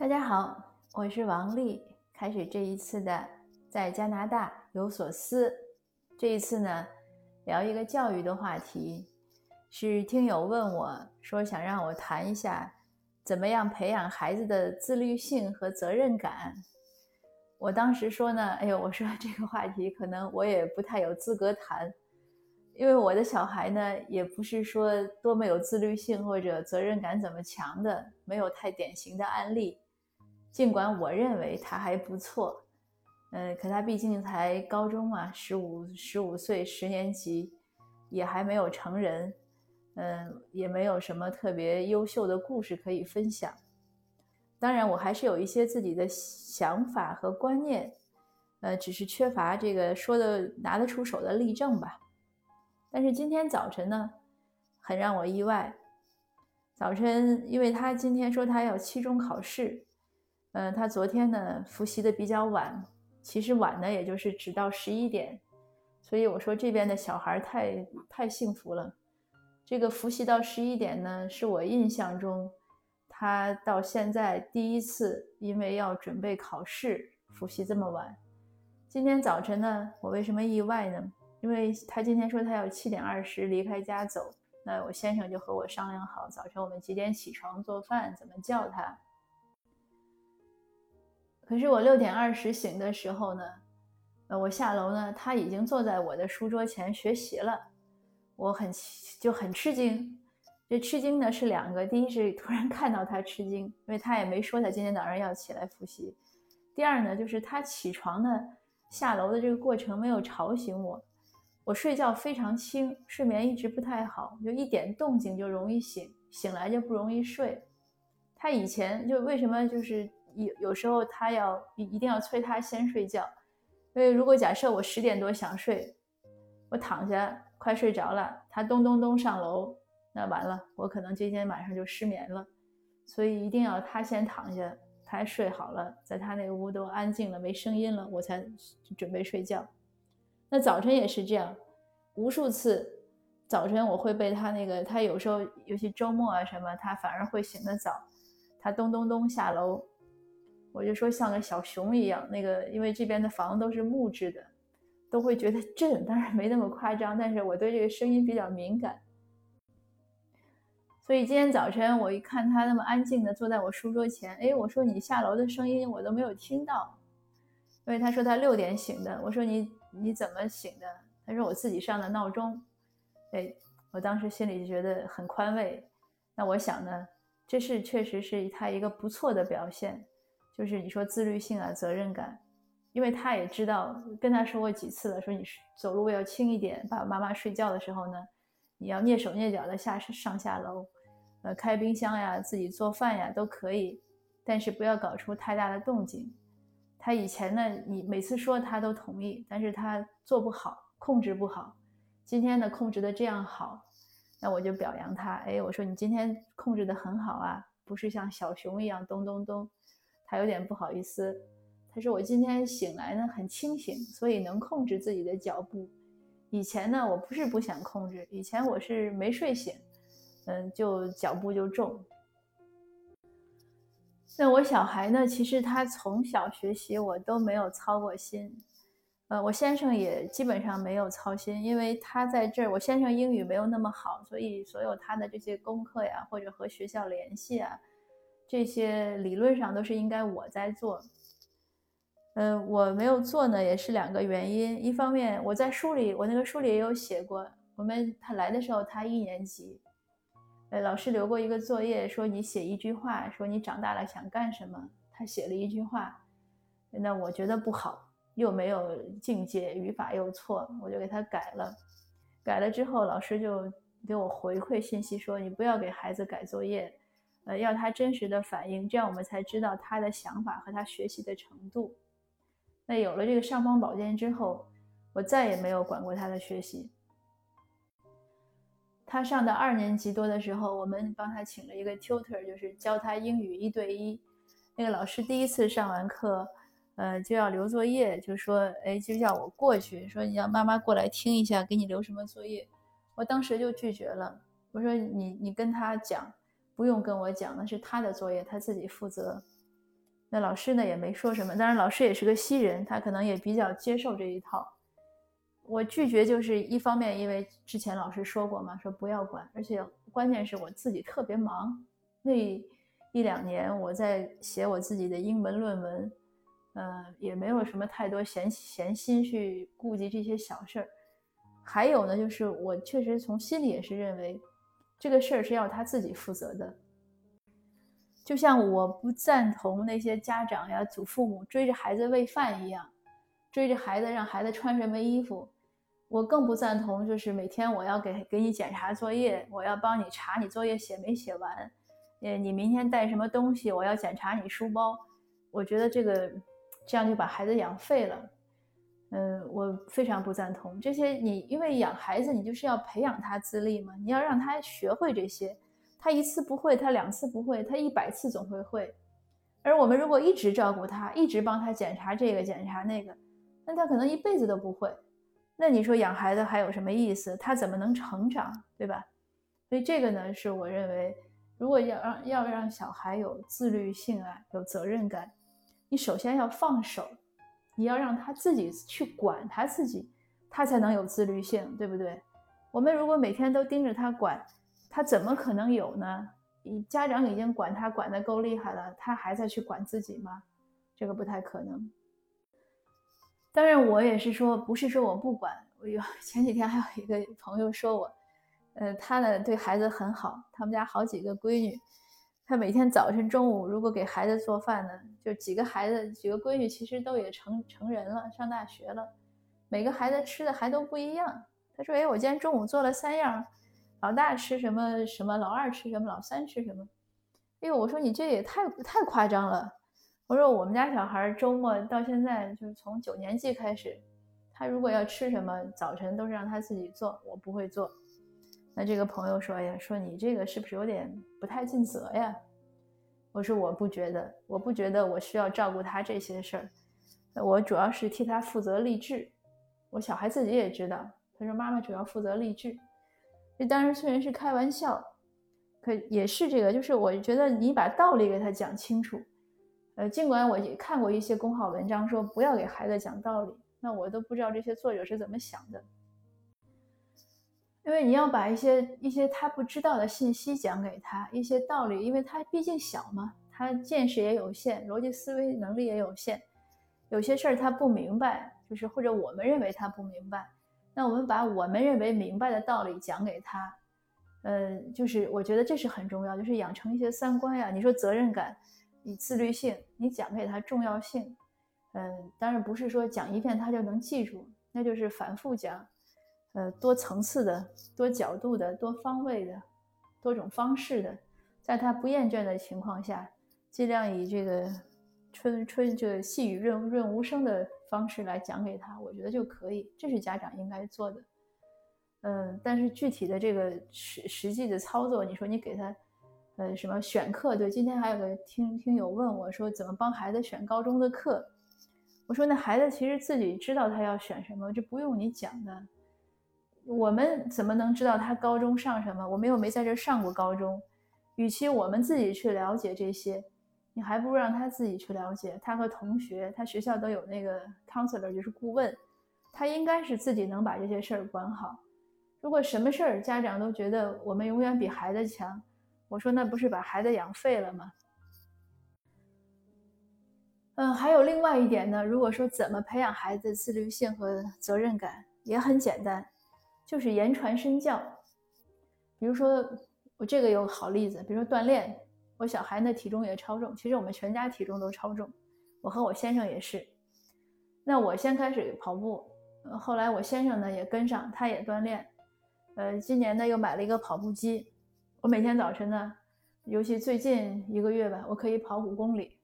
大家好，我是王丽。开始这一次的在加拿大有所思，这一次呢，聊一个教育的话题。是听友问我说，想让我谈一下怎么样培养孩子的自律性和责任感。我当时说呢，哎呦，我说这个话题可能我也不太有资格谈，因为我的小孩呢，也不是说多么有自律性或者责任感怎么强的，没有太典型的案例。尽管我认为他还不错，嗯，可他毕竟才高中啊，十五十五岁，十年级，也还没有成人。嗯，也没有什么特别优秀的故事可以分享。当然，我还是有一些自己的想法和观念，呃，只是缺乏这个说的拿得出手的例证吧。但是今天早晨呢，很让我意外。早晨，因为他今天说他要期中考试，嗯，他昨天呢复习的比较晚，其实晚呢也就是只到十一点，所以我说这边的小孩太太幸福了。这个复习到十一点呢，是我印象中他到现在第一次因为要准备考试复习这么晚。今天早晨呢，我为什么意外呢？因为他今天说他要七点二十离开家走，那我先生就和我商量好，早晨我们几点起床做饭，怎么叫他。可是我六点二十醒的时候呢，呃，我下楼呢，他已经坐在我的书桌前学习了。我很就很吃惊，这吃惊呢是两个，第一是突然看到他吃惊，因为他也没说他今天早上要起来复习；第二呢就是他起床呢下楼的这个过程没有吵醒我，我睡觉非常轻，睡眠一直不太好，就一点动静就容易醒，醒来就不容易睡。他以前就为什么就是有有时候他要一一定要催他先睡觉，因为如果假设我十点多想睡，我躺下。快睡着了，他咚咚咚上楼，那完了，我可能今天晚上就失眠了。所以一定要他先躺下，他睡好了，在他那屋都安静了，没声音了，我才准备睡觉。那早晨也是这样，无数次早晨我会被他那个，他有时候尤其周末啊什么，他反而会醒得早，他咚咚咚下楼，我就说像个小熊一样，那个因为这边的房都是木质的。都会觉得震，当然没那么夸张，但是我对这个声音比较敏感，所以今天早晨我一看他那么安静的坐在我书桌前，哎，我说你下楼的声音我都没有听到，因为他说他六点醒的，我说你你怎么醒的？他说我自己上的闹钟，哎，我当时心里就觉得很宽慰。那我想呢，这是确实是他一个不错的表现，就是你说自律性啊，责任感。因为他也知道，跟他说过几次了，说你走路要轻一点，爸爸妈妈睡觉的时候呢，你要蹑手蹑脚的下上下楼，呃，开冰箱呀，自己做饭呀都可以，但是不要搞出太大的动静。他以前呢，你每次说他都同意，但是他做不好，控制不好。今天呢，控制的这样好，那我就表扬他。哎，我说你今天控制的很好啊，不是像小熊一样咚咚咚。他有点不好意思。他说：“我今天醒来呢，很清醒，所以能控制自己的脚步。以前呢，我不是不想控制，以前我是没睡醒，嗯，就脚步就重。那我小孩呢，其实他从小学习我都没有操过心，呃，我先生也基本上没有操心，因为他在这儿，我先生英语没有那么好，所以所有他的这些功课呀，或者和学校联系啊，这些理论上都是应该我在做。”嗯，我没有做呢，也是两个原因。一方面，我在书里，我那个书里也有写过。我们他来的时候，他一年级，呃，老师留过一个作业，说你写一句话，说你长大了想干什么。他写了一句话，那我觉得不好，又没有境界，语法又错，我就给他改了。改了之后，老师就给我回馈信息说，你不要给孩子改作业，呃，要他真实的反应，这样我们才知道他的想法和他学习的程度。那有了这个尚方宝剑之后，我再也没有管过他的学习。他上到二年级多的时候，我们帮他请了一个 tutor，就是教他英语一对一。那个老师第一次上完课，呃，就要留作业，就说：“哎，就叫我过去，说你让妈妈过来听一下，给你留什么作业。”我当时就拒绝了，我说：“你你跟他讲，不用跟我讲，那是他的作业，他自己负责。”那老师呢也没说什么，当然老师也是个新人，他可能也比较接受这一套。我拒绝就是一方面，因为之前老师说过嘛，说不要管，而且关键是我自己特别忙，那一两年我在写我自己的英文论文，呃，也没有什么太多闲闲心去顾及这些小事儿。还有呢，就是我确实从心里也是认为，这个事儿是要他自己负责的。就像我不赞同那些家长呀、祖父母追着孩子喂饭一样，追着孩子让孩子穿什么衣服。我更不赞同，就是每天我要给给你检查作业，我要帮你查你作业写没写完。呃，你明天带什么东西，我要检查你书包。我觉得这个这样就把孩子养废了。嗯，我非常不赞同这些。你因为养孩子，你就是要培养他自立嘛，你要让他学会这些。他一次不会，他两次不会，他一百次总会会。而我们如果一直照顾他，一直帮他检查这个检查那个，那他可能一辈子都不会。那你说养孩子还有什么意思？他怎么能成长，对吧？所以这个呢，是我认为，如果要让要让小孩有自律性啊，有责任感，你首先要放手，你要让他自己去管他自己，他才能有自律性，对不对？我们如果每天都盯着他管。他怎么可能有呢？你家长已经管他管得够厉害了，他还在去管自己吗？这个不太可能。当然，我也是说，不是说我不管。我有前几天还有一个朋友说我，呃，他呢对孩子很好，他们家好几个闺女，他每天早晨、中午如果给孩子做饭呢，就几个孩子、几个闺女，其实都也成成人了，上大学了，每个孩子吃的还都不一样。他说：“哎，我今天中午做了三样。”老大吃什么什么，老二吃什么，老三吃什么？哎呦，我说你这也太太夸张了。我说我们家小孩周末到现在，就是从九年级开始，他如果要吃什么，早晨都是让他自己做，我不会做。那这个朋友说呀，说你这个是不是有点不太尽责呀？我说我不觉得，我不觉得我需要照顾他这些事儿，我主要是替他负责励志。我小孩自己也知道，他说妈妈主要负责励志。这当然虽然是开玩笑，可也是这个，就是我觉得你把道理给他讲清楚。呃，尽管我也看过一些公号文章说不要给孩子讲道理，那我都不知道这些作者是怎么想的。因为你要把一些一些他不知道的信息讲给他，一些道理，因为他毕竟小嘛，他见识也有限，逻辑思维能力也有限，有些事儿他不明白，就是或者我们认为他不明白。那我们把我们认为明白的道理讲给他，呃，就是我觉得这是很重要，就是养成一些三观呀。你说责任感，你自律性，你讲给他重要性，嗯，当然不是说讲一遍他就能记住，那就是反复讲，呃，多层次的、多角度的、多方位的、多种方式的，在他不厌倦的情况下，尽量以这个春春这个细雨润润无声的。方式来讲给他，我觉得就可以，这是家长应该做的。嗯，但是具体的这个实实际的操作，你说你给他，呃，什么选课？对，今天还有个听听友问我说，怎么帮孩子选高中的课？我说那孩子其实自己知道他要选什么，这不用你讲的。我们怎么能知道他高中上什么？我们又没在这上过高中。与其我们自己去了解这些。你还不如让他自己去了解，他和同学，他学校都有那个 counselor，就是顾问，他应该是自己能把这些事儿管好。如果什么事儿家长都觉得我们永远比孩子强，我说那不是把孩子养废了吗？嗯，还有另外一点呢，如果说怎么培养孩子自律性和责任感，也很简单，就是言传身教。比如说我这个有好例子，比如说锻炼。我小孩呢体重也超重，其实我们全家体重都超重，我和我先生也是。那我先开始跑步，后来我先生呢也跟上，他也锻炼。呃，今年呢又买了一个跑步机，我每天早晨呢，尤其最近一个月吧，我可以跑五公里。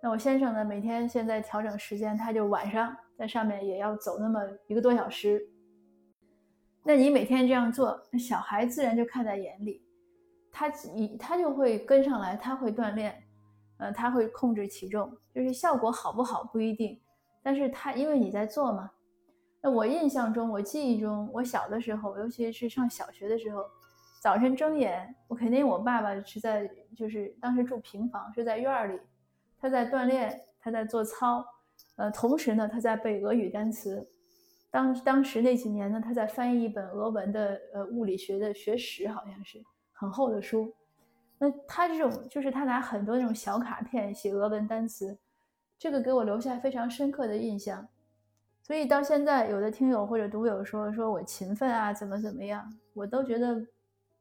那我先生呢每天现在调整时间，他就晚上在上面也要走那么一个多小时。那你每天这样做，那小孩自然就看在眼里。他你他就会跟上来，他会锻炼，呃，他会控制体重，就是效果好不好不一定，但是他因为你在做嘛。那我印象中，我记忆中，我小的时候，尤其是上小学的时候，早晨睁眼，我肯定我爸爸是在，就是当时住平房，是在院里，他在锻炼，他在做操，呃，同时呢，他在背俄语单词。当当时那几年呢，他在翻译一本俄文的呃物理学的学史，好像是很厚的书。那他这种就是他拿很多那种小卡片写俄文单词，这个给我留下非常深刻的印象。所以到现在，有的听友或者读友说说我勤奋啊，怎么怎么样，我都觉得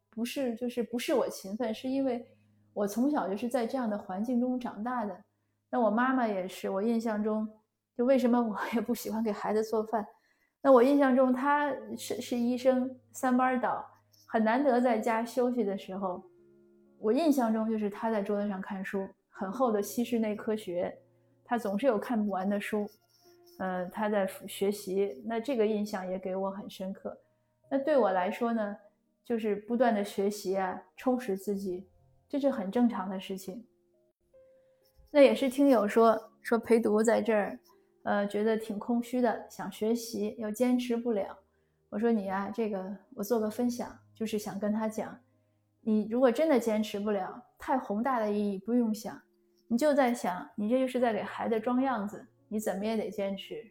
不是，就是不是我勤奋，是因为我从小就是在这样的环境中长大的。那我妈妈也是，我印象中，就为什么我也不喜欢给孩子做饭？那我印象中，他是是医生，三班倒，很难得在家休息的时候，我印象中就是他在桌子上看书，很厚的西式内科学，他总是有看不完的书。嗯，他在学习，那这个印象也给我很深刻。那对我来说呢，就是不断的学习啊，充实自己，这是很正常的事情。那也是听友说说陪读在这儿，呃，觉得挺空虚的，想学习又坚持不了。我说你啊，这个我做个分享，就是想跟他讲，你如果真的坚持不了，太宏大的意义不用想，你就在想，你这就是在给孩子装样子。你怎么也得坚持，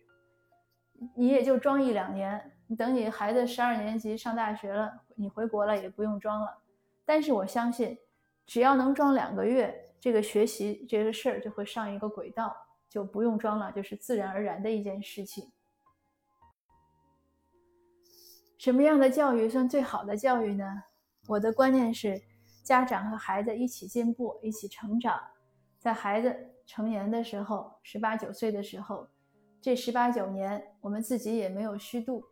你也就装一两年。你等你孩子十二年级上大学了，你回国了也不用装了。但是我相信，只要能装两个月，这个学习这个事儿就会上一个轨道，就不用装了，就是自然而然的一件事情。什么样的教育算最好的教育呢？我的观念是，家长和孩子一起进步，一起成长，在孩子。成年的时候，十八九岁的时候，这十八九年，我们自己也没有虚度，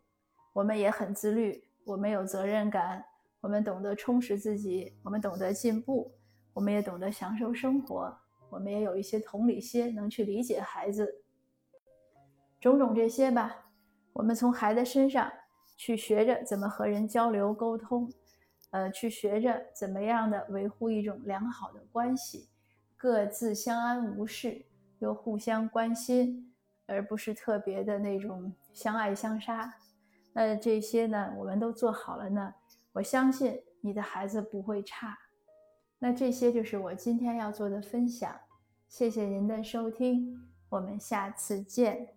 我们也很自律，我们有责任感，我们懂得充实自己，我们懂得进步，我们也懂得享受生活，我们也有一些同理心，能去理解孩子，种种这些吧，我们从孩子身上去学着怎么和人交流沟通，呃，去学着怎么样的维护一种良好的关系。各自相安无事，又互相关心，而不是特别的那种相爱相杀。那这些呢，我们都做好了呢，我相信你的孩子不会差。那这些就是我今天要做的分享，谢谢您的收听，我们下次见。